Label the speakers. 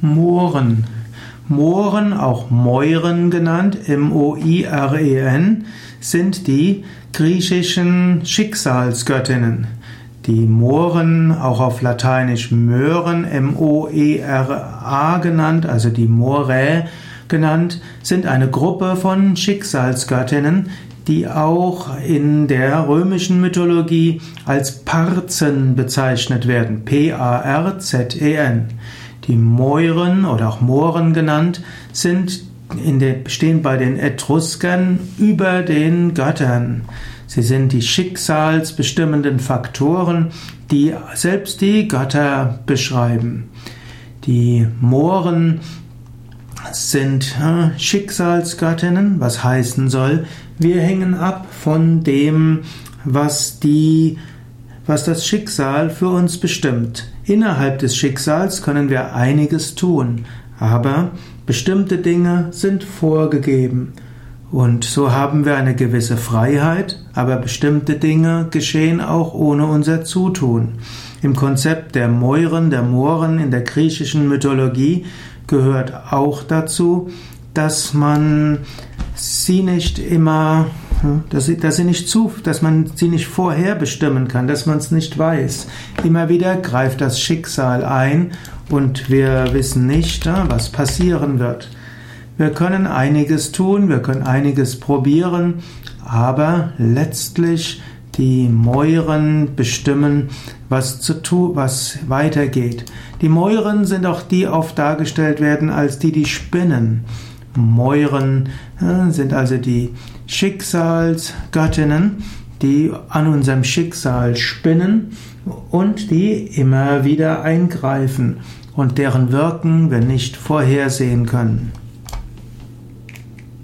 Speaker 1: Mohren. Mohren, auch Moiren genannt, M-O-I-R-E-N, sind die griechischen Schicksalsgöttinnen. Die Mohren, auch auf Lateinisch Möhren, M-O-E-R-A genannt, also die Morae genannt, sind eine Gruppe von Schicksalsgöttinnen, die auch in der römischen Mythologie als Parzen bezeichnet werden. P-A-R-Z-E-N. Die Moiren oder auch Mohren genannt sind in der, stehen bei den Etruskern über den Göttern. Sie sind die schicksalsbestimmenden Faktoren, die selbst die Götter beschreiben. Die Mohren sind äh, Schicksalsgöttinnen, was heißen soll, wir hängen ab von dem, was die was das Schicksal für uns bestimmt. Innerhalb des Schicksals können wir einiges tun, aber bestimmte Dinge sind vorgegeben. Und so haben wir eine gewisse Freiheit, aber bestimmte Dinge geschehen auch ohne unser Zutun. Im Konzept der Moiren, der Mohren in der griechischen Mythologie gehört auch dazu, dass man sie nicht immer dass sie, dass sie nicht zu, dass man sie nicht vorherbestimmen kann, dass man es nicht weiß. Immer wieder greift das Schicksal ein und wir wissen nicht, was passieren wird. Wir können einiges tun, wir können einiges probieren, aber letztlich die Mäuren bestimmen, was zu tun, was weitergeht. Die Mäuren sind auch die oft dargestellt werden als die, die spinnen. Mäuren äh, sind also die Schicksalsgöttinnen, die an unserem Schicksal spinnen und die immer wieder eingreifen und deren Wirken wir nicht vorhersehen können.